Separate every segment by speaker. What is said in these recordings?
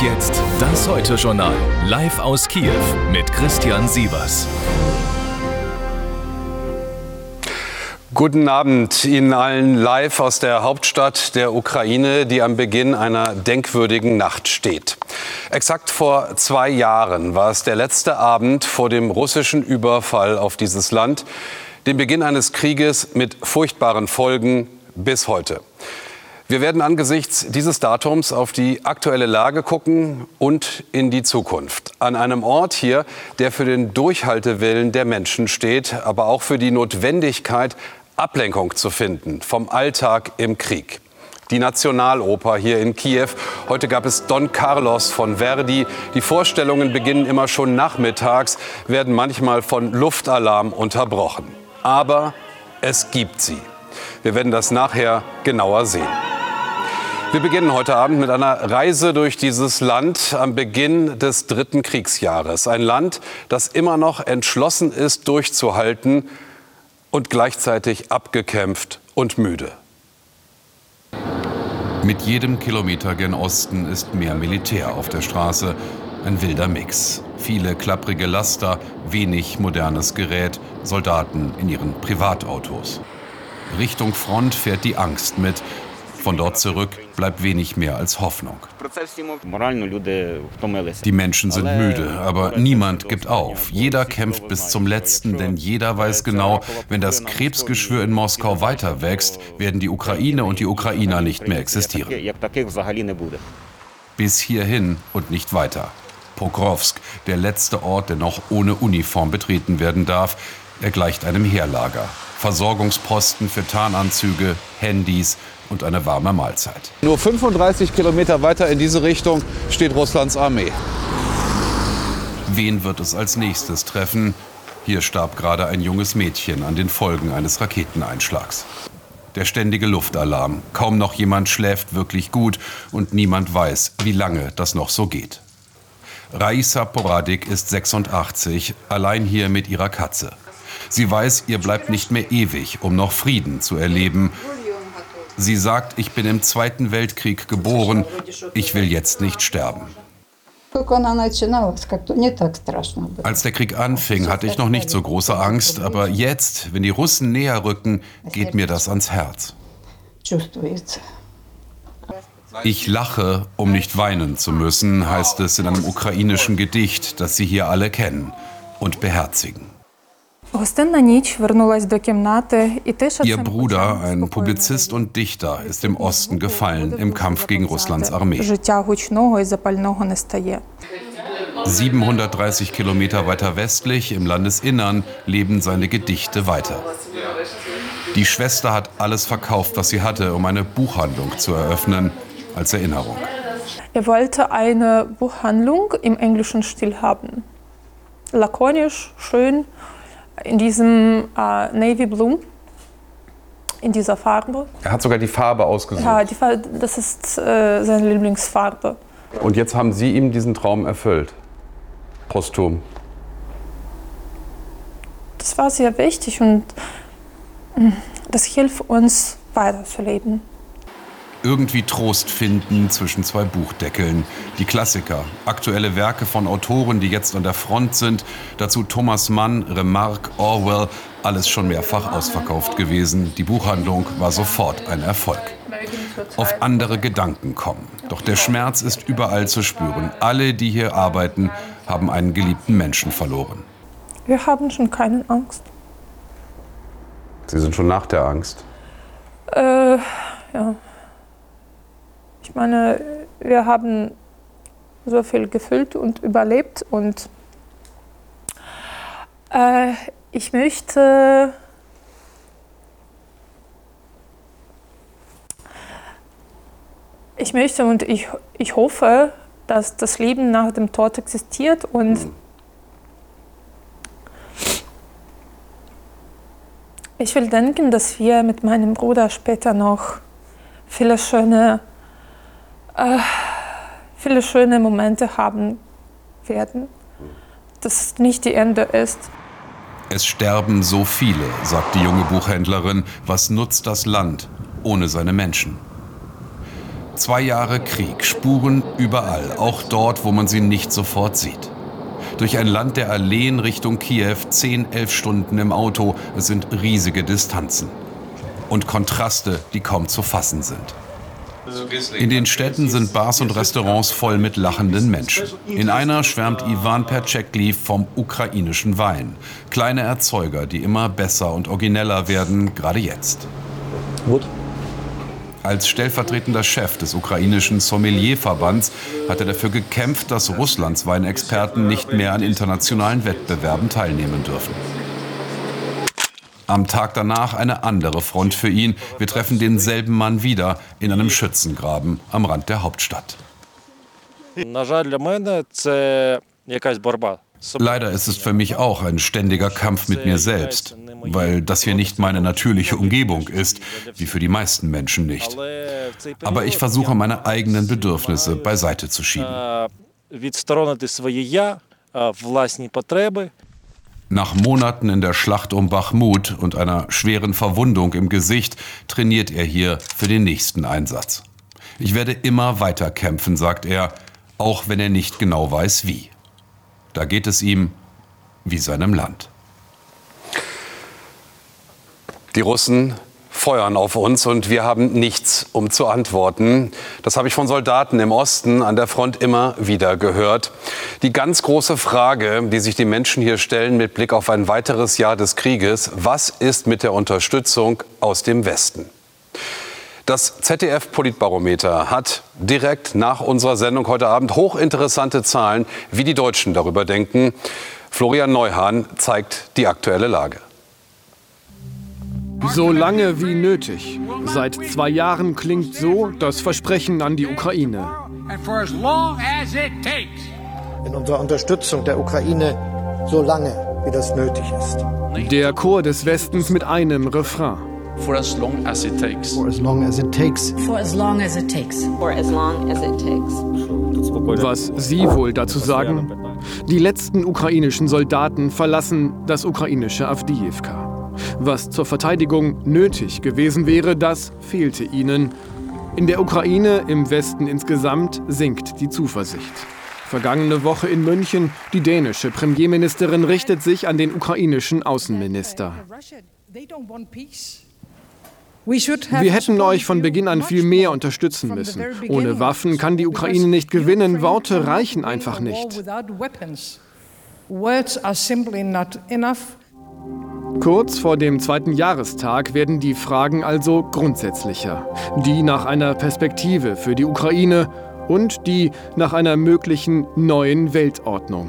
Speaker 1: Und jetzt das Heute-Journal. Live aus Kiew mit Christian Sievers.
Speaker 2: Guten Abend Ihnen allen live aus der Hauptstadt der Ukraine, die am Beginn einer denkwürdigen Nacht steht. Exakt vor zwei Jahren war es der letzte Abend vor dem russischen Überfall auf dieses Land, dem Beginn eines Krieges mit furchtbaren Folgen bis heute. Wir werden angesichts dieses Datums auf die aktuelle Lage gucken und in die Zukunft. An einem Ort hier, der für den Durchhaltewillen der Menschen steht, aber auch für die Notwendigkeit, Ablenkung zu finden vom Alltag im Krieg. Die Nationaloper hier in Kiew. Heute gab es Don Carlos von Verdi. Die Vorstellungen beginnen immer schon nachmittags, werden manchmal von Luftalarm unterbrochen. Aber es gibt sie. Wir werden das nachher genauer sehen. Wir beginnen heute Abend mit einer Reise durch dieses Land am Beginn des dritten Kriegsjahres. Ein Land, das immer noch entschlossen ist, durchzuhalten und gleichzeitig abgekämpft und müde.
Speaker 3: Mit jedem Kilometer gen Osten ist mehr Militär auf der Straße. Ein wilder Mix. Viele klapprige Laster, wenig modernes Gerät, Soldaten in ihren Privatautos. Richtung Front fährt die Angst mit. Von dort zurück bleibt wenig mehr als Hoffnung. Die Menschen sind müde, aber niemand gibt auf. Jeder kämpft bis zum Letzten, denn jeder weiß genau, wenn das Krebsgeschwür in Moskau weiter wächst, werden die Ukraine und die Ukrainer nicht mehr existieren. Bis hierhin und nicht weiter. Pokrovsk, der letzte Ort, der noch ohne Uniform betreten werden darf, er gleicht einem Heerlager. Versorgungsposten für Tarnanzüge, Handys, und eine warme Mahlzeit.
Speaker 2: Nur 35 Kilometer weiter in diese Richtung steht Russlands Armee.
Speaker 3: Wen wird es als nächstes treffen? Hier starb gerade ein junges Mädchen an den Folgen eines Raketeneinschlags. Der ständige Luftalarm. Kaum noch jemand schläft wirklich gut und niemand weiß, wie lange das noch so geht. Raisa Poradik ist 86, allein hier mit ihrer Katze. Sie weiß, ihr bleibt nicht mehr ewig, um noch Frieden zu erleben Sie sagt, ich bin im Zweiten Weltkrieg geboren, ich will jetzt nicht sterben. Als der Krieg anfing, hatte ich noch nicht so große Angst, aber jetzt, wenn die Russen näher rücken, geht mir das ans Herz. Ich lache, um nicht weinen zu müssen, heißt es in einem ukrainischen Gedicht, das Sie hier alle kennen und beherzigen. Ihr Bruder, ein Publizist und Dichter, ist im Osten gefallen im Kampf gegen Russlands Armee. 730 Kilometer weiter westlich, im Landesinnern, leben seine Gedichte weiter. Die Schwester hat alles verkauft, was sie hatte, um eine Buchhandlung zu eröffnen, als Erinnerung.
Speaker 4: Er wollte eine Buchhandlung im englischen Stil haben. Lakonisch, schön in diesem äh, Navy Blue, in dieser Farbe.
Speaker 2: Er hat sogar die Farbe ausgesucht.
Speaker 4: Ja, die Farbe, das ist äh, seine Lieblingsfarbe.
Speaker 2: Und jetzt haben Sie ihm diesen Traum erfüllt, posthum.
Speaker 4: Das war sehr wichtig und mm, das hilft uns weiterzuleben
Speaker 3: irgendwie Trost finden zwischen zwei Buchdeckeln. Die Klassiker, aktuelle Werke von Autoren, die jetzt an der Front sind, dazu Thomas Mann, Remarque, Orwell, alles schon mehrfach ausverkauft gewesen. Die Buchhandlung war sofort ein Erfolg. Auf andere Gedanken kommen. Doch der Schmerz ist überall zu spüren. Alle, die hier arbeiten, haben einen geliebten Menschen verloren.
Speaker 4: Wir haben schon keine Angst.
Speaker 2: Sie sind schon nach der Angst?
Speaker 4: Äh, ja. Ich meine, wir haben so viel gefüllt und überlebt und äh, ich möchte ich möchte und ich, ich hoffe, dass das Leben nach dem Tod existiert und ich will denken, dass wir mit meinem Bruder später noch viele schöne äh, viele schöne Momente haben werden, dass es nicht die Ende ist.
Speaker 3: Es sterben so viele, sagt die junge Buchhändlerin. Was nutzt das Land ohne seine Menschen?
Speaker 5: Zwei Jahre Krieg, Spuren überall, auch dort, wo man sie nicht sofort sieht. Durch ein Land der Alleen Richtung Kiew, 10, 11 Stunden im Auto, es sind riesige Distanzen. Und Kontraste, die kaum zu fassen sind. In den Städten sind Bars und Restaurants voll mit lachenden Menschen. In einer schwärmt Ivan Percekli vom ukrainischen Wein. Kleine Erzeuger, die immer besser und origineller werden, gerade jetzt. Gut. Als stellvertretender Chef des ukrainischen Sommelierverbands hat er dafür gekämpft, dass Russlands Weinexperten nicht mehr an internationalen Wettbewerben teilnehmen dürfen. Am Tag danach eine andere Front für ihn. Wir treffen denselben Mann wieder in einem Schützengraben am Rand der Hauptstadt. Leider ist es für mich auch ein ständiger Kampf mit mir selbst, weil das hier nicht meine natürliche Umgebung ist, wie für die meisten Menschen nicht. Aber ich versuche meine eigenen Bedürfnisse beiseite zu schieben. Nach Monaten in der Schlacht um Bachmut und einer schweren Verwundung im Gesicht trainiert er hier für den nächsten Einsatz. Ich werde immer weiter kämpfen, sagt er, auch wenn er nicht genau weiß wie. Da geht es ihm wie seinem Land.
Speaker 3: Die Russen feuern auf uns und wir haben nichts, um zu antworten. Das habe ich von Soldaten im Osten an der Front immer wieder gehört. Die ganz große Frage, die sich die Menschen hier stellen mit Blick auf ein weiteres Jahr des Krieges, was ist mit der Unterstützung aus dem Westen? Das ZDF-Politbarometer hat direkt nach unserer Sendung heute Abend hochinteressante Zahlen, wie die Deutschen darüber denken. Florian Neuhahn zeigt die aktuelle Lage.
Speaker 6: So lange wie nötig. Seit zwei Jahren klingt so das Versprechen an die Ukraine.
Speaker 7: In unserer Unterstützung der Ukraine so lange, wie das nötig ist.
Speaker 6: Der Chor des Westens mit einem Refrain.
Speaker 8: For as long as it takes.
Speaker 7: For as long as it takes.
Speaker 9: For as long as it takes.
Speaker 10: For as long as it takes.
Speaker 6: Was Sie wohl dazu sagen? Die letzten ukrainischen Soldaten verlassen das ukrainische Avdiivka. Was zur Verteidigung nötig gewesen wäre, das fehlte ihnen. In der Ukraine, im Westen insgesamt, sinkt die Zuversicht. Vergangene Woche in München, die dänische Premierministerin richtet sich an den ukrainischen Außenminister. Wir hätten euch von Beginn an viel mehr unterstützen müssen. Ohne Waffen kann die Ukraine nicht gewinnen. Worte reichen einfach nicht. Kurz vor dem zweiten Jahrestag werden die Fragen also grundsätzlicher. Die nach einer Perspektive für die Ukraine und die nach einer möglichen neuen Weltordnung.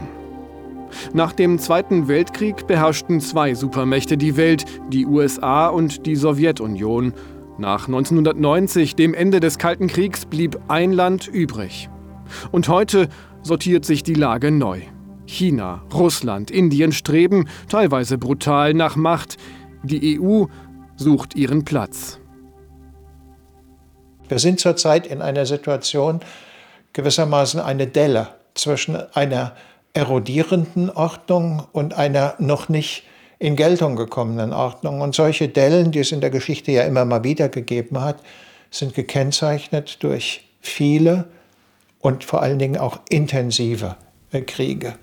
Speaker 6: Nach dem Zweiten Weltkrieg beherrschten zwei Supermächte die Welt, die USA und die Sowjetunion. Nach 1990, dem Ende des Kalten Kriegs, blieb ein Land übrig. Und heute sortiert sich die Lage neu. China, Russland, Indien streben, teilweise brutal, nach Macht. Die EU sucht ihren Platz.
Speaker 7: Wir sind zurzeit in einer Situation, gewissermaßen eine Delle zwischen einer erodierenden Ordnung und einer noch nicht in Geltung gekommenen Ordnung. Und solche Dellen, die es in der Geschichte ja immer mal wieder gegeben hat, sind gekennzeichnet durch viele und vor allen Dingen auch intensive Kriege.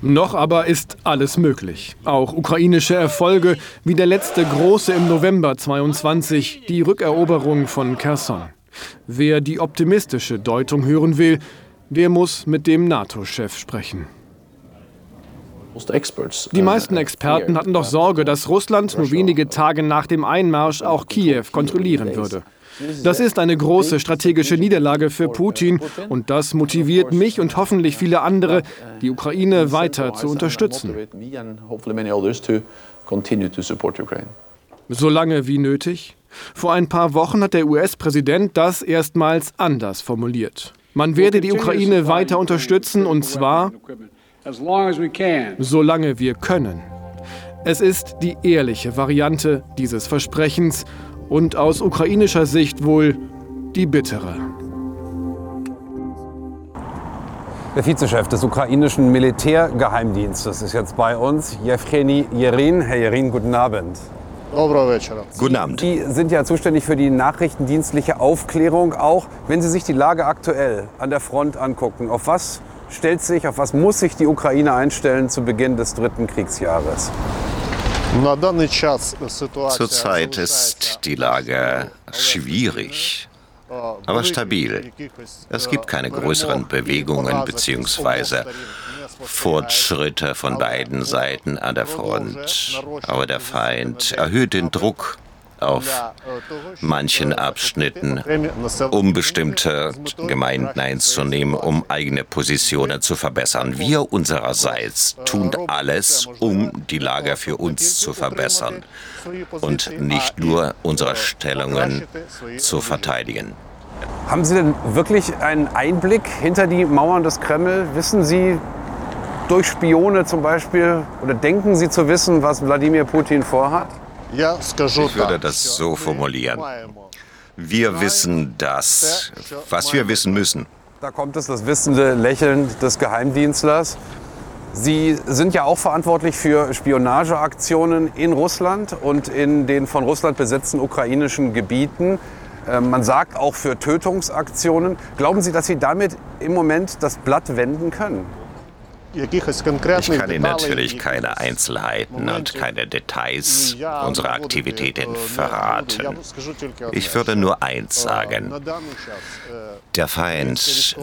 Speaker 6: Noch aber ist alles möglich. Auch ukrainische Erfolge wie der letzte große im November 22, die Rückeroberung von Kherson. Wer die optimistische Deutung hören will, der muss mit dem NATO-Chef sprechen. Die meisten Experten hatten doch Sorge, dass Russland nur wenige Tage nach dem Einmarsch auch Kiew kontrollieren würde. Das ist eine große strategische Niederlage für Putin und das motiviert mich und hoffentlich viele andere, die Ukraine weiter zu unterstützen. Solange wie nötig? Vor ein paar Wochen hat der US-Präsident das erstmals anders formuliert. Man werde die Ukraine weiter unterstützen und zwar solange wir können. Es ist die ehrliche Variante dieses Versprechens und aus ukrainischer Sicht wohl die bittere.
Speaker 3: Der Vizechef des ukrainischen Militärgeheimdienstes ist jetzt bei uns, Jewgeni Jerin. Herr Jerin, guten Abend.
Speaker 9: Guten Abend.
Speaker 3: Sie sind ja zuständig für die nachrichtendienstliche Aufklärung auch. Wenn Sie sich die Lage aktuell an der Front angucken, auf was stellt sich, auf was muss sich die Ukraine einstellen zu Beginn des dritten Kriegsjahres?
Speaker 9: Zurzeit ist die Lage schwierig, aber stabil. Es gibt keine größeren Bewegungen bzw. Fortschritte von beiden Seiten an der Front. Aber der Feind erhöht den Druck auf manchen Abschnitten, um bestimmte Gemeinden einzunehmen, um eigene Positionen zu verbessern. Wir unsererseits tun alles, um die Lage für uns zu verbessern und nicht nur unsere Stellungen zu verteidigen.
Speaker 3: Haben Sie denn wirklich einen Einblick hinter die Mauern des Kreml? Wissen Sie durch Spione zum Beispiel oder denken Sie zu wissen, was Wladimir Putin vorhat?
Speaker 9: Ich würde das so formulieren. Wir wissen das, was wir wissen müssen.
Speaker 3: Da kommt es, das wissende Lächeln des Geheimdienstlers. Sie sind ja auch verantwortlich für Spionageaktionen in Russland und in den von Russland besetzten ukrainischen Gebieten. Ähm, man sagt auch für Tötungsaktionen. Glauben Sie, dass Sie damit im Moment das Blatt wenden können?
Speaker 9: Ich kann Ihnen natürlich keine Einzelheiten und keine Details unserer Aktivitäten verraten. Ich würde nur eins sagen. Der Feind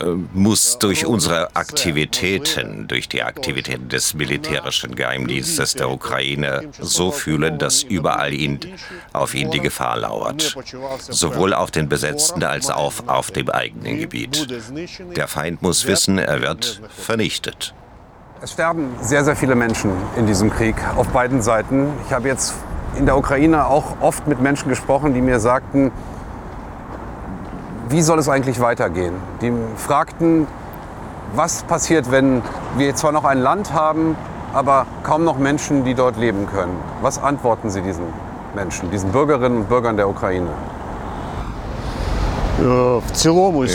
Speaker 9: äh, muss durch unsere Aktivitäten, durch die Aktivitäten des militärischen Geheimdienstes der Ukraine so fühlen, dass überall ihn, auf ihn die Gefahr lauert. Sowohl auf den besetzten als auch auf dem eigenen Gebiet. Der Feind muss wissen, er wird vernichtet.
Speaker 3: Es sterben sehr, sehr viele Menschen in diesem Krieg auf beiden Seiten. Ich habe jetzt in der Ukraine auch oft mit Menschen gesprochen, die mir sagten, wie soll es eigentlich weitergehen? Die fragten, was passiert, wenn wir zwar noch ein Land haben, aber kaum noch Menschen, die dort leben können. Was antworten Sie diesen Menschen, diesen Bürgerinnen und Bürgern der Ukraine?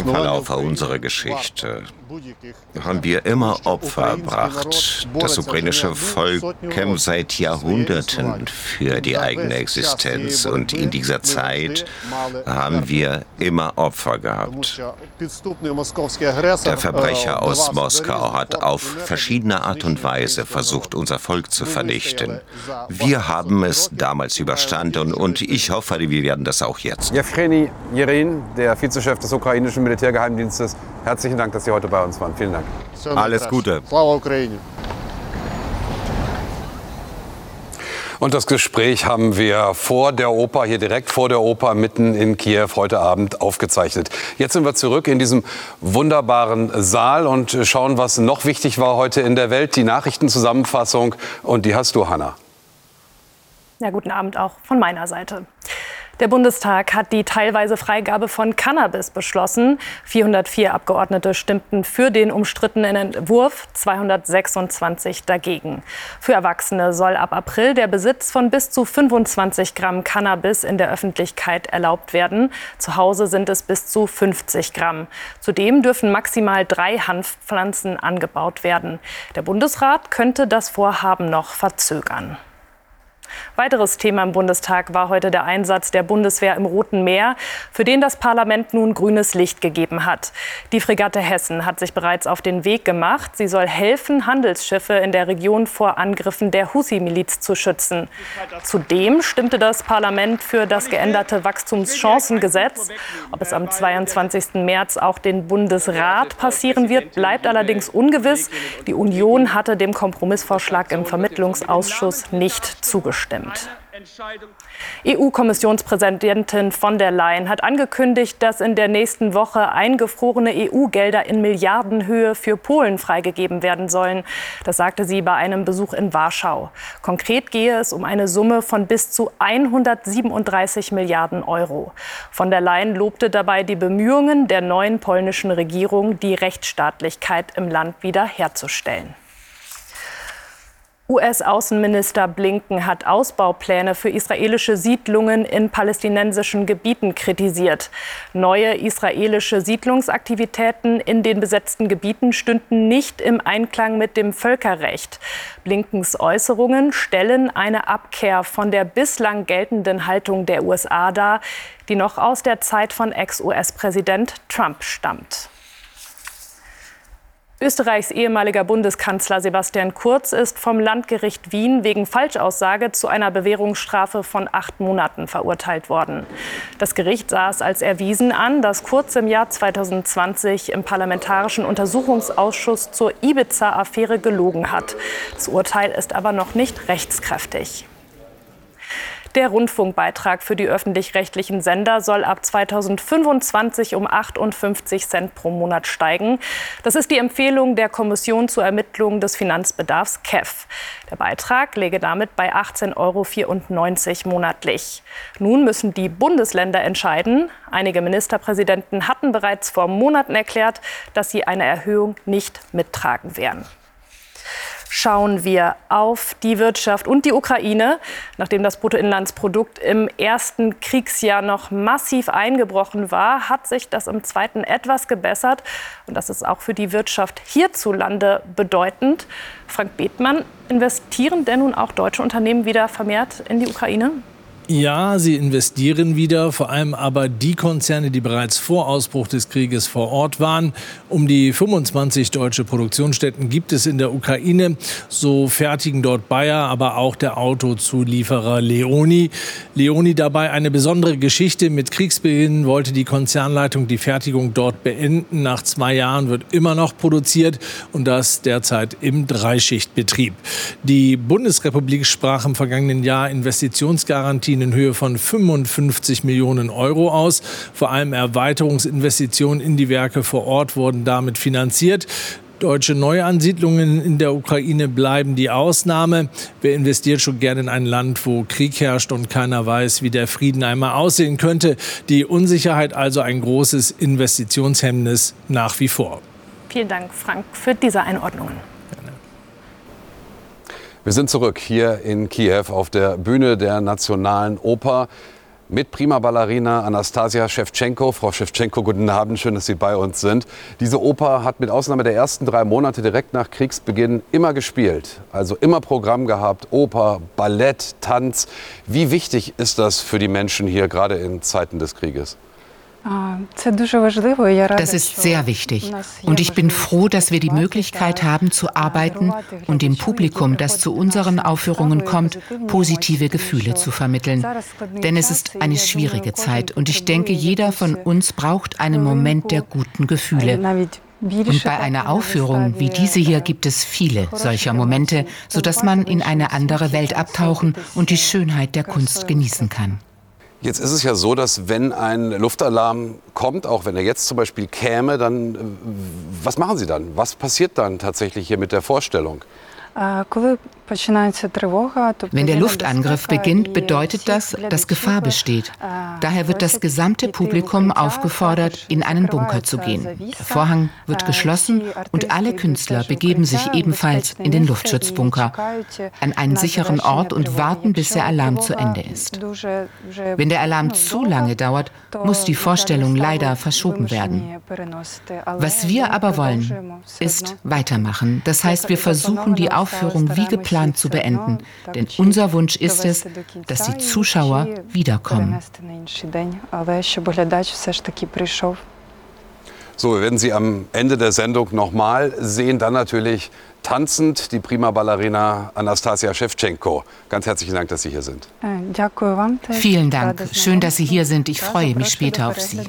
Speaker 9: Im Verlauf unserer Geschichte haben wir immer Opfer erbracht. Das ukrainische Volk kämpft seit Jahrhunderten für die eigene Existenz und in dieser Zeit haben wir immer Opfer gehabt. Der Verbrecher aus Moskau hat auf verschiedene Art und Weise versucht, unser Volk zu vernichten. Wir haben es damals überstanden und ich hoffe, wir werden das auch jetzt.
Speaker 3: Jewgeni Jerin, der Vizechef des ukrainischen Militärgeheimdienstes, herzlichen Dank, dass Sie heute bei uns waren. Vielen Dank.
Speaker 9: Alles Gute.
Speaker 3: Und das Gespräch haben wir vor der Oper, hier direkt vor der Oper, mitten in Kiew heute Abend aufgezeichnet. Jetzt sind wir zurück in diesem wunderbaren Saal und schauen, was noch wichtig war heute in der Welt. Die Nachrichtenzusammenfassung. Und die hast du, Hanna.
Speaker 11: Ja, guten Abend auch von meiner Seite. Der Bundestag hat die teilweise Freigabe von Cannabis beschlossen. 404 Abgeordnete stimmten für den umstrittenen Entwurf, 226 dagegen. Für Erwachsene soll ab April der Besitz von bis zu 25 Gramm Cannabis in der Öffentlichkeit erlaubt werden. Zu Hause sind es bis zu 50 Gramm. Zudem dürfen maximal drei Hanfpflanzen angebaut werden. Der Bundesrat könnte das Vorhaben noch verzögern. Weiteres Thema im Bundestag war heute der Einsatz der Bundeswehr im Roten Meer, für den das Parlament nun grünes Licht gegeben hat. Die Fregatte Hessen hat sich bereits auf den Weg gemacht. Sie soll helfen, Handelsschiffe in der Region vor Angriffen der Husi-Miliz zu schützen. Zudem stimmte das Parlament für das geänderte Wachstumschancengesetz. Ob es am 22. März auch den Bundesrat passieren wird, bleibt allerdings ungewiss. Die Union hatte dem Kompromissvorschlag im Vermittlungsausschuss nicht zugestimmt abgestimmt. EU-Kommissionspräsidentin von der Leyen hat angekündigt, dass in der nächsten Woche eingefrorene EU-Gelder in Milliardenhöhe für Polen freigegeben werden sollen. Das sagte sie bei einem Besuch in Warschau. Konkret gehe es um eine Summe von bis zu 137 Milliarden Euro. Von der Leyen lobte dabei die Bemühungen der neuen polnischen Regierung, die Rechtsstaatlichkeit im Land wiederherzustellen. US-Außenminister Blinken hat Ausbaupläne für israelische Siedlungen in palästinensischen Gebieten kritisiert. Neue israelische Siedlungsaktivitäten in den besetzten Gebieten stünden nicht im Einklang mit dem Völkerrecht. Blinkens Äußerungen stellen eine Abkehr von der bislang geltenden Haltung der USA dar, die noch aus der Zeit von Ex-US-Präsident Trump stammt. Österreichs ehemaliger Bundeskanzler Sebastian Kurz ist vom Landgericht Wien wegen Falschaussage zu einer Bewährungsstrafe von acht Monaten verurteilt worden. Das Gericht sah es als erwiesen an, dass Kurz im Jahr 2020 im Parlamentarischen Untersuchungsausschuss zur Ibiza-Affäre gelogen hat. Das Urteil ist aber noch nicht rechtskräftig. Der Rundfunkbeitrag für die öffentlich-rechtlichen Sender soll ab 2025 um 58 Cent pro Monat steigen. Das ist die Empfehlung der Kommission zur Ermittlung des Finanzbedarfs KEF. Der Beitrag läge damit bei 18,94 Euro monatlich. Nun müssen die Bundesländer entscheiden. Einige Ministerpräsidenten hatten bereits vor Monaten erklärt, dass sie eine Erhöhung nicht mittragen werden schauen wir auf die Wirtschaft und die Ukraine. Nachdem das Bruttoinlandsprodukt im ersten Kriegsjahr noch massiv eingebrochen war, hat sich das im zweiten etwas gebessert. Und das ist auch für die Wirtschaft hierzulande bedeutend. Frank Bethmann, investieren denn nun auch deutsche Unternehmen wieder vermehrt in die Ukraine?
Speaker 12: Ja, sie investieren wieder, vor allem aber die Konzerne, die bereits vor Ausbruch des Krieges vor Ort waren. Um die 25 deutsche Produktionsstätten gibt es in der Ukraine. So fertigen dort Bayer, aber auch der Autozulieferer Leoni. Leoni dabei eine besondere Geschichte. Mit Kriegsbeginn wollte die Konzernleitung die Fertigung dort beenden. Nach zwei Jahren wird immer noch produziert und das derzeit im Dreischichtbetrieb. Die Bundesrepublik sprach im vergangenen Jahr Investitionsgarantien in Höhe von 55 Millionen Euro aus. Vor allem Erweiterungsinvestitionen in die Werke vor Ort wurden damit finanziert. Deutsche Neuansiedlungen in der Ukraine bleiben die Ausnahme. Wer investiert schon gerne in ein Land, wo Krieg herrscht und keiner weiß, wie der Frieden einmal aussehen könnte? Die Unsicherheit also ein großes Investitionshemmnis nach wie vor.
Speaker 11: Vielen Dank, Frank, für diese Einordnungen.
Speaker 3: Wir sind zurück hier in Kiew auf der Bühne der Nationalen Oper mit Prima Ballerina Anastasia Shevchenko. Frau Shevchenko, guten Abend, schön, dass Sie bei uns sind. Diese Oper hat mit Ausnahme der ersten drei Monate direkt nach Kriegsbeginn immer gespielt. Also immer Programm gehabt, Oper, Ballett, Tanz. Wie wichtig ist das für die Menschen hier, gerade in Zeiten des Krieges?
Speaker 13: Das ist sehr wichtig. Und ich bin froh, dass wir die Möglichkeit haben zu arbeiten und dem Publikum, das zu unseren Aufführungen kommt, positive Gefühle zu vermitteln. Denn es ist eine schwierige Zeit und ich denke, jeder von uns braucht einen Moment der guten Gefühle. Und bei einer Aufführung wie diese hier gibt es viele solcher Momente, sodass man in eine andere Welt abtauchen und die Schönheit der Kunst genießen kann.
Speaker 3: Jetzt ist es ja so, dass wenn ein Luftalarm kommt, auch wenn er jetzt zum Beispiel käme, dann äh, was machen Sie dann? Was passiert dann tatsächlich hier mit der Vorstellung?
Speaker 13: Wenn der Luftangriff beginnt, bedeutet das, dass Gefahr besteht. Daher wird das gesamte Publikum aufgefordert, in einen Bunker zu gehen. Der Vorhang wird geschlossen und alle Künstler begeben sich ebenfalls in den Luftschutzbunker, an einen sicheren Ort und warten, bis der Alarm zu Ende ist. Wenn der Alarm zu lange dauert, muss die Vorstellung leider verschoben werden. Was wir aber wollen, ist weitermachen. Das heißt, wir versuchen die Aufführung wie geplant zu beenden. Denn unser Wunsch ist es, dass die Zuschauer wiederkommen.
Speaker 3: So, wir werden Sie am Ende der Sendung nochmal sehen. Dann natürlich tanzend die prima Ballerina Anastasia Shevchenko. Ganz herzlichen Dank, dass Sie hier sind.
Speaker 13: Vielen Dank. Schön, dass Sie hier sind. Ich freue mich später auf Sie.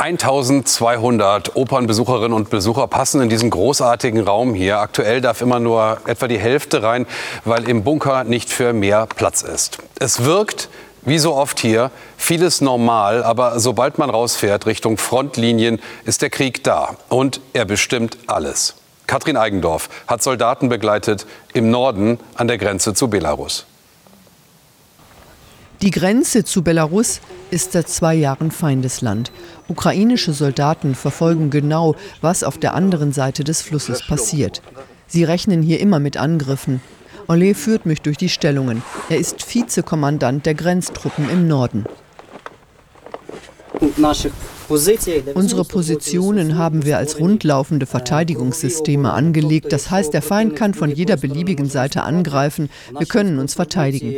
Speaker 3: 1200 Opernbesucherinnen und Besucher passen in diesen großartigen Raum hier. Aktuell darf immer nur etwa die Hälfte rein, weil im Bunker nicht für mehr Platz ist. Es wirkt, wie so oft hier, vieles normal, aber sobald man rausfährt Richtung Frontlinien, ist der Krieg da und er bestimmt alles. Katrin Eigendorf hat Soldaten begleitet im Norden an der Grenze zu Belarus.
Speaker 14: Die Grenze zu Belarus ist seit zwei Jahren Feindesland. Ukrainische Soldaten verfolgen genau, was auf der anderen Seite des Flusses passiert. Sie rechnen hier immer mit Angriffen. Ole führt mich durch die Stellungen. Er ist Vizekommandant der Grenztruppen im Norden. Unsere Positionen haben wir als rundlaufende Verteidigungssysteme angelegt. Das heißt, der Feind kann von jeder beliebigen Seite angreifen. Wir können uns verteidigen.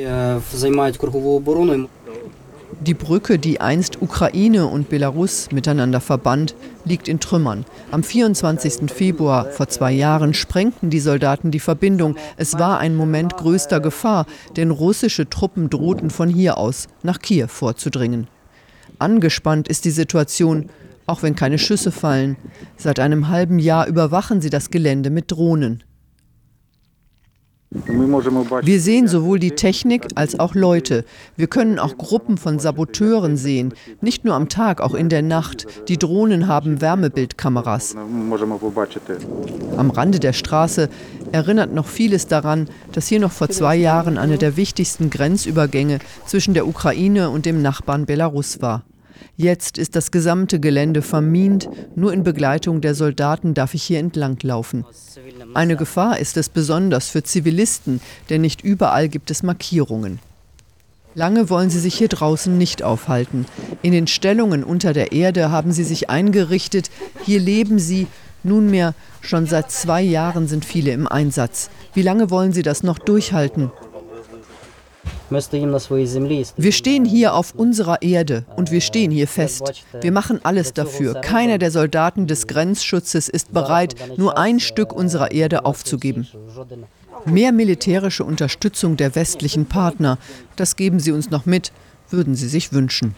Speaker 14: Die Brücke, die einst Ukraine und Belarus miteinander verband, liegt in Trümmern. Am 24. Februar vor zwei Jahren sprengten die Soldaten die Verbindung. Es war ein Moment größter Gefahr, denn russische Truppen drohten von hier aus nach Kiew vorzudringen. Angespannt ist die Situation, auch wenn keine Schüsse fallen. Seit einem halben Jahr überwachen sie das Gelände mit Drohnen. Wir sehen sowohl die Technik als auch Leute. Wir können auch Gruppen von Saboteuren sehen, nicht nur am Tag, auch in der Nacht. Die Drohnen haben Wärmebildkameras. Am Rande der Straße erinnert noch vieles daran, dass hier noch vor zwei Jahren einer der wichtigsten Grenzübergänge zwischen der Ukraine und dem Nachbarn Belarus war. Jetzt ist das gesamte Gelände vermint, nur in Begleitung der Soldaten darf ich hier entlanglaufen. Eine Gefahr ist es besonders für Zivilisten, denn nicht überall gibt es Markierungen. Lange wollen sie sich hier draußen nicht aufhalten. In den Stellungen unter der Erde haben sie sich eingerichtet. Hier leben sie. Nunmehr schon seit zwei Jahren sind viele im Einsatz. Wie lange wollen sie das noch durchhalten? Wir stehen hier auf unserer Erde und wir stehen hier fest. Wir machen alles dafür. Keiner der Soldaten des Grenzschutzes ist bereit, nur ein Stück unserer Erde aufzugeben. Mehr militärische Unterstützung der westlichen Partner, das geben Sie uns noch mit, würden Sie sich wünschen.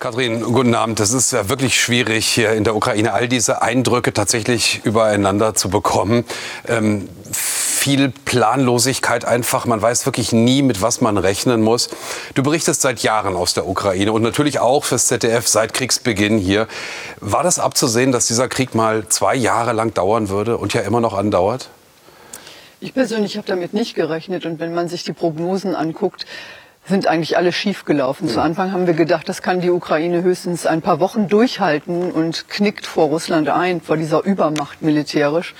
Speaker 3: Kathrin, guten Abend. Es ist ja wirklich schwierig, hier in der Ukraine all diese Eindrücke tatsächlich übereinander zu bekommen. Ähm, viel Planlosigkeit einfach. Man weiß wirklich nie, mit was man rechnen muss. Du berichtest seit Jahren aus der Ukraine und natürlich auch fürs ZDF seit Kriegsbeginn hier. War das abzusehen, dass dieser Krieg mal zwei Jahre lang dauern würde und ja immer noch andauert?
Speaker 14: Ich persönlich habe damit nicht gerechnet. Und wenn man sich die Prognosen anguckt, sind eigentlich alle schiefgelaufen. Zu Anfang haben wir gedacht, das kann die Ukraine höchstens ein paar Wochen durchhalten und knickt vor Russland ein, vor dieser Übermacht militärisch.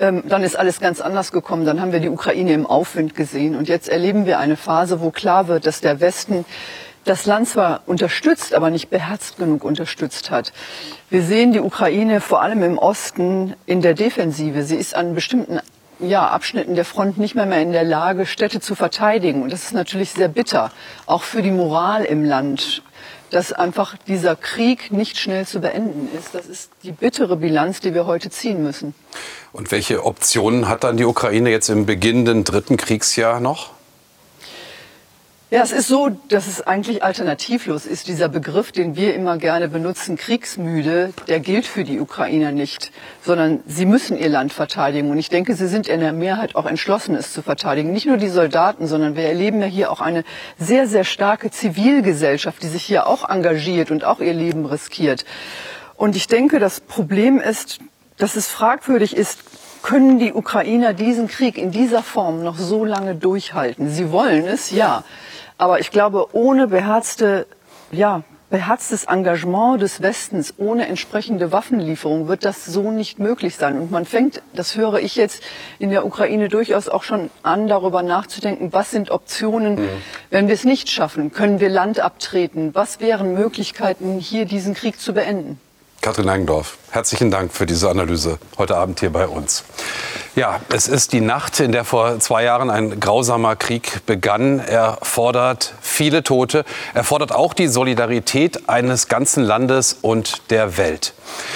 Speaker 14: Ähm, dann ist alles ganz anders gekommen. Dann haben wir die Ukraine im Aufwind gesehen. Und jetzt erleben wir eine Phase, wo klar wird, dass der Westen das Land zwar unterstützt, aber nicht beherzt genug unterstützt hat. Wir sehen die Ukraine vor allem im Osten in der Defensive. Sie ist an bestimmten ja, Abschnitten der Front nicht mehr, mehr in der Lage, Städte zu verteidigen. Und das ist natürlich sehr bitter, auch für die Moral im Land, dass einfach dieser Krieg nicht schnell zu beenden ist. Das ist die bittere Bilanz, die wir heute ziehen müssen.
Speaker 3: Und welche Optionen hat dann die Ukraine jetzt im beginnenden dritten Kriegsjahr noch?
Speaker 14: Ja, es ist so, dass es eigentlich alternativlos ist. Dieser Begriff, den wir immer gerne benutzen, kriegsmüde, der gilt für die Ukrainer nicht, sondern sie müssen ihr Land verteidigen. Und ich denke, sie sind in der Mehrheit auch entschlossen, es zu verteidigen. Nicht nur die Soldaten, sondern wir erleben ja hier auch eine sehr, sehr starke Zivilgesellschaft, die sich hier auch engagiert und auch ihr Leben riskiert. Und ich denke, das Problem ist, dass es fragwürdig ist, können die Ukrainer diesen Krieg in dieser Form noch so lange durchhalten? Sie wollen es, ja. Aber ich glaube, ohne beherzte, ja, beherztes Engagement des Westens, ohne entsprechende Waffenlieferung wird das so nicht möglich sein. Und man fängt, das höre ich jetzt in der Ukraine durchaus auch schon an, darüber nachzudenken, was sind Optionen, mhm. wenn wir es nicht schaffen? Können wir Land abtreten? Was wären Möglichkeiten, hier diesen Krieg zu beenden?
Speaker 3: Katrin Langendorf, herzlichen Dank für diese Analyse heute Abend hier bei uns. Ja, es ist die Nacht, in der vor zwei Jahren ein grausamer Krieg begann. Er fordert viele Tote. Er fordert auch die Solidarität eines ganzen Landes und der Welt.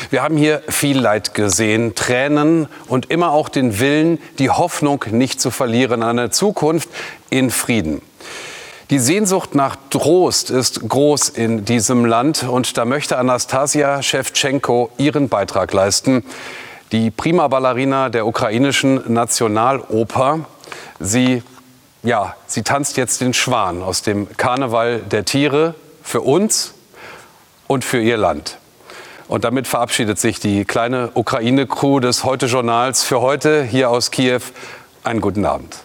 Speaker 3: Wir haben hier viel Leid gesehen, Tränen und immer auch den Willen, die Hoffnung nicht zu verlieren an eine Zukunft in Frieden. Die Sehnsucht nach Trost ist groß in diesem Land und da möchte Anastasia Schewtschenko ihren Beitrag leisten. Die Prima Ballerina der ukrainischen Nationaloper. Sie, ja, sie tanzt jetzt den Schwan aus dem Karneval der Tiere für uns und für ihr Land. Und damit verabschiedet sich die kleine Ukraine-Crew des Heute-Journals für heute hier aus Kiew. Einen guten Abend.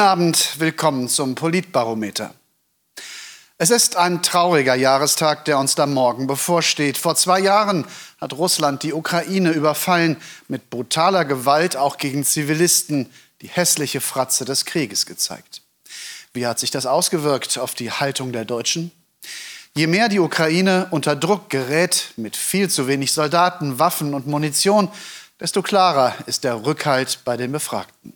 Speaker 15: Guten Abend, willkommen zum Politbarometer. Es ist ein trauriger Jahrestag, der uns da morgen bevorsteht. Vor zwei Jahren hat Russland die Ukraine überfallen, mit brutaler Gewalt auch gegen Zivilisten, die hässliche Fratze des Krieges gezeigt. Wie hat sich das ausgewirkt auf die Haltung der Deutschen? Je mehr die Ukraine unter Druck gerät, mit viel zu wenig Soldaten, Waffen und Munition, desto klarer ist der Rückhalt bei den Befragten.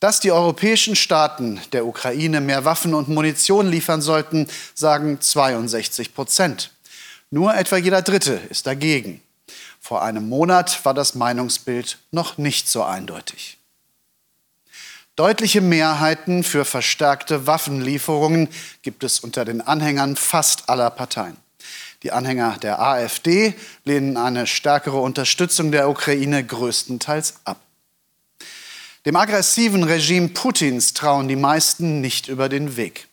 Speaker 15: Dass die europäischen Staaten der Ukraine mehr Waffen und Munition liefern sollten, sagen 62 Prozent. Nur etwa jeder Dritte ist dagegen. Vor einem Monat war das Meinungsbild noch nicht so eindeutig. Deutliche Mehrheiten für verstärkte Waffenlieferungen gibt es unter den Anhängern fast aller Parteien. Die Anhänger der AfD lehnen eine stärkere Unterstützung der Ukraine größtenteils ab. Dem aggressiven Regime Putins trauen die meisten nicht über den Weg.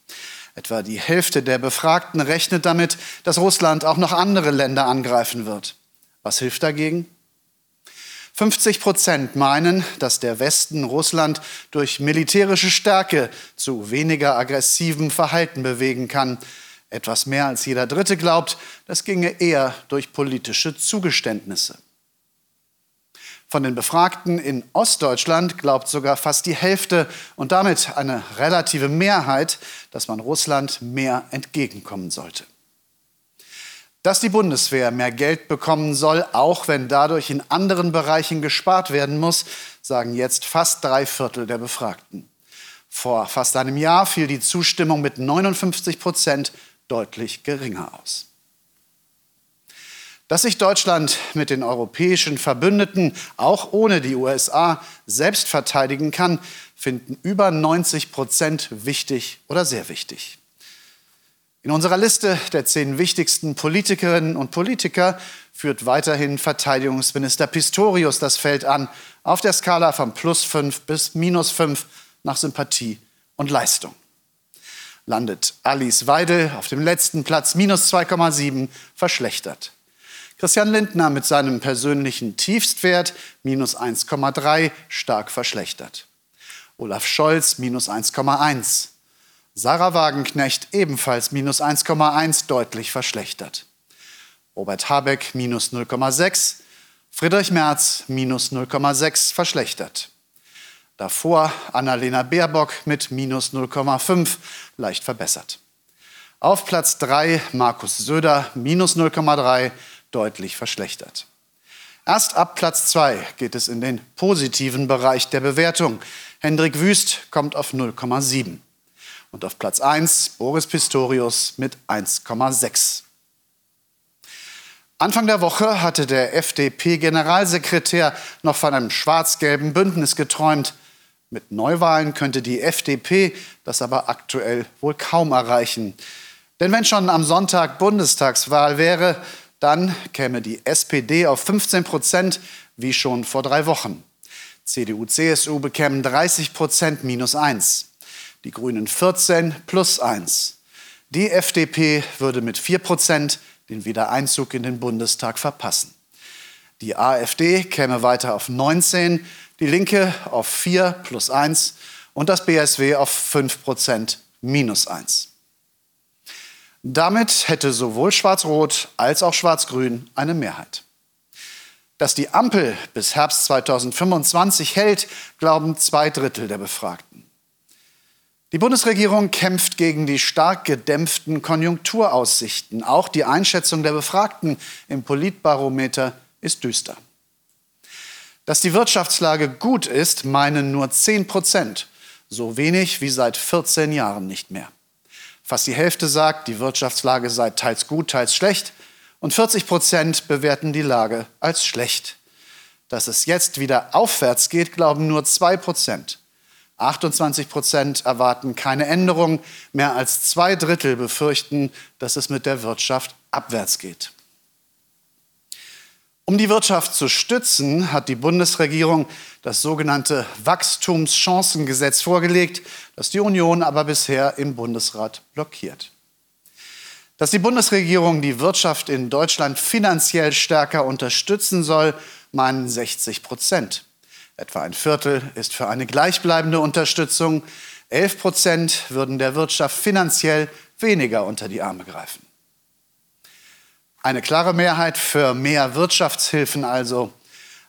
Speaker 15: Etwa die Hälfte der Befragten rechnet damit, dass Russland auch noch andere Länder angreifen wird. Was hilft dagegen? 50 Prozent meinen, dass der Westen Russland durch militärische Stärke zu weniger aggressivem Verhalten bewegen kann. Etwas mehr als jeder Dritte glaubt, das ginge eher durch politische Zugeständnisse. Von den Befragten in Ostdeutschland glaubt sogar fast die Hälfte und damit eine relative Mehrheit, dass man Russland mehr entgegenkommen sollte. Dass die Bundeswehr mehr Geld bekommen soll, auch wenn dadurch in anderen Bereichen gespart werden muss, sagen jetzt fast drei Viertel der Befragten. Vor fast einem Jahr fiel die Zustimmung mit 59 Prozent deutlich geringer aus. Dass sich Deutschland mit den europäischen Verbündeten auch ohne die USA selbst verteidigen kann, finden über 90 Prozent wichtig oder sehr wichtig. In unserer Liste der zehn wichtigsten Politikerinnen und Politiker führt weiterhin Verteidigungsminister Pistorius das Feld an, auf der Skala von plus fünf bis minus fünf nach Sympathie und Leistung. Landet Alice Weidel auf dem letzten Platz minus 2,7 verschlechtert. Christian Lindner mit seinem persönlichen Tiefstwert minus 1,3 stark verschlechtert. Olaf Scholz minus 1,1. Sarah Wagenknecht ebenfalls minus 1,1 deutlich verschlechtert. Robert Habeck minus 0,6. Friedrich Merz minus 0,6 verschlechtert. Davor Annalena Baerbock mit minus 0,5 leicht verbessert. Auf Platz 3 Markus Söder minus 0,3 deutlich verschlechtert. Erst ab Platz 2 geht es in den positiven Bereich der Bewertung. Hendrik Wüst kommt auf 0,7. Und auf Platz 1 Boris Pistorius mit 1,6. Anfang der Woche hatte der FDP-Generalsekretär noch von einem schwarz-gelben Bündnis geträumt. Mit Neuwahlen könnte die FDP das aber aktuell wohl kaum erreichen. Denn wenn schon am Sonntag Bundestagswahl wäre, dann käme die SPD auf 15 Prozent, wie schon vor drei Wochen. CDU, CSU bekämen 30 Prozent minus 1. Die Grünen 14 plus 1. Die FDP würde mit 4 Prozent den Wiedereinzug in den Bundestag verpassen. Die AfD käme weiter auf 19, die Linke auf 4 plus 1 und das BSW auf 5 Prozent minus 1. Damit hätte sowohl Schwarz-Rot als auch Schwarz-Grün eine Mehrheit. Dass die Ampel bis Herbst 2025 hält, glauben zwei Drittel der Befragten. Die Bundesregierung kämpft gegen die stark gedämpften Konjunkturaussichten. Auch die Einschätzung der Befragten im Politbarometer ist düster. Dass die Wirtschaftslage gut ist, meinen nur 10 Prozent, so wenig wie seit 14 Jahren nicht mehr. Fast die Hälfte sagt, die Wirtschaftslage sei teils gut, teils schlecht. Und 40 Prozent bewerten die Lage als schlecht. Dass es jetzt wieder aufwärts geht, glauben nur 2 Prozent. 28 Prozent erwarten keine Änderung. Mehr als zwei Drittel befürchten, dass es mit der Wirtschaft abwärts geht. Um die Wirtschaft zu stützen, hat die Bundesregierung das sogenannte Wachstumschancengesetz vorgelegt, das die Union aber bisher im Bundesrat blockiert. Dass die Bundesregierung die Wirtschaft in Deutschland finanziell stärker unterstützen soll, meinen 60 Prozent. Etwa ein Viertel ist für eine gleichbleibende Unterstützung. 11 Prozent würden der Wirtschaft finanziell weniger unter die Arme greifen. Eine klare Mehrheit für mehr Wirtschaftshilfen also.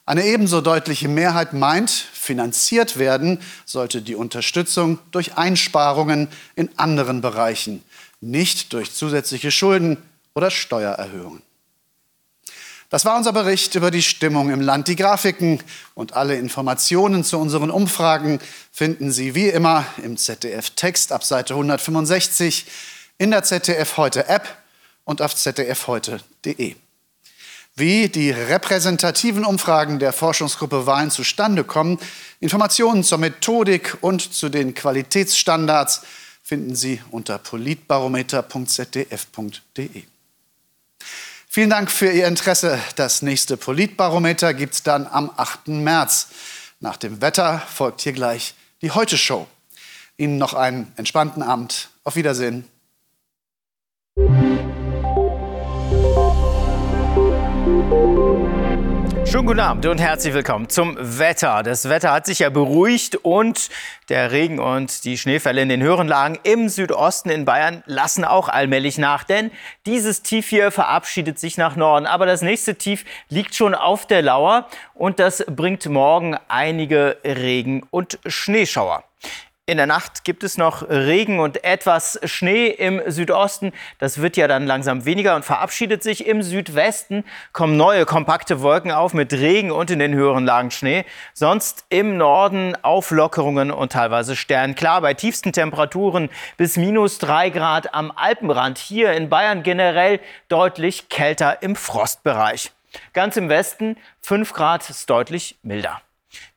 Speaker 15: Eine ebenso deutliche Mehrheit meint, finanziert werden sollte die Unterstützung durch Einsparungen in anderen Bereichen, nicht durch zusätzliche Schulden oder Steuererhöhungen. Das war unser Bericht über die Stimmung im Land. Die Grafiken und alle Informationen zu unseren Umfragen finden Sie wie immer im ZDF-Text ab Seite 165, in der ZDF heute App und auf zdfheute.de. Wie die repräsentativen Umfragen der Forschungsgruppe Wahlen zustande kommen, Informationen zur Methodik und zu den Qualitätsstandards finden Sie unter politbarometer.zdf.de. Vielen Dank für Ihr Interesse. Das nächste Politbarometer gibt es dann am 8. März. Nach dem Wetter folgt hier gleich die Heute-Show. Ihnen noch einen entspannten Abend. Auf Wiedersehen.
Speaker 16: Schönen guten Abend und herzlich willkommen zum Wetter. Das Wetter hat sich ja beruhigt und der Regen und die Schneefälle in den höheren Lagen im Südosten in Bayern lassen auch allmählich nach, denn dieses Tief hier verabschiedet sich nach Norden. Aber das nächste Tief liegt schon auf der Lauer und das bringt morgen einige Regen- und Schneeschauer. In der Nacht gibt es noch Regen und etwas Schnee im Südosten. Das wird ja dann langsam weniger und verabschiedet sich. Im Südwesten kommen neue kompakte Wolken auf mit Regen und in den höheren Lagen Schnee. Sonst im Norden Auflockerungen und teilweise sternklar bei tiefsten Temperaturen bis minus drei Grad am Alpenrand. Hier in Bayern generell deutlich kälter im Frostbereich. Ganz im Westen fünf Grad ist deutlich milder.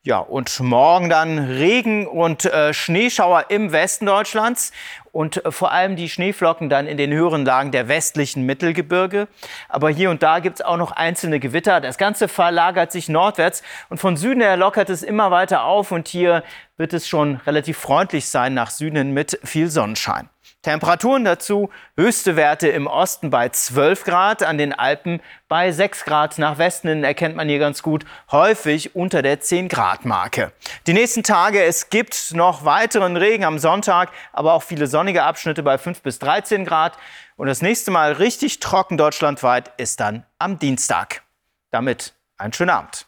Speaker 16: Ja, und morgen dann Regen und äh, Schneeschauer im Westen Deutschlands und äh, vor allem die Schneeflocken dann in den höheren Lagen der westlichen Mittelgebirge. Aber hier und da gibt es auch noch einzelne Gewitter. Das Ganze verlagert sich nordwärts und von Süden her lockert es immer weiter auf und hier wird es schon relativ freundlich sein nach Süden mit viel Sonnenschein. Temperaturen dazu, höchste Werte im Osten bei 12 Grad, an den Alpen bei 6 Grad. Nach Westen erkennt man hier ganz gut, häufig unter der 10 Grad Marke. Die nächsten Tage, es gibt noch weiteren Regen am Sonntag, aber auch viele sonnige Abschnitte bei 5 bis 13 Grad. Und das nächste Mal richtig trocken deutschlandweit ist dann am Dienstag. Damit einen schönen Abend.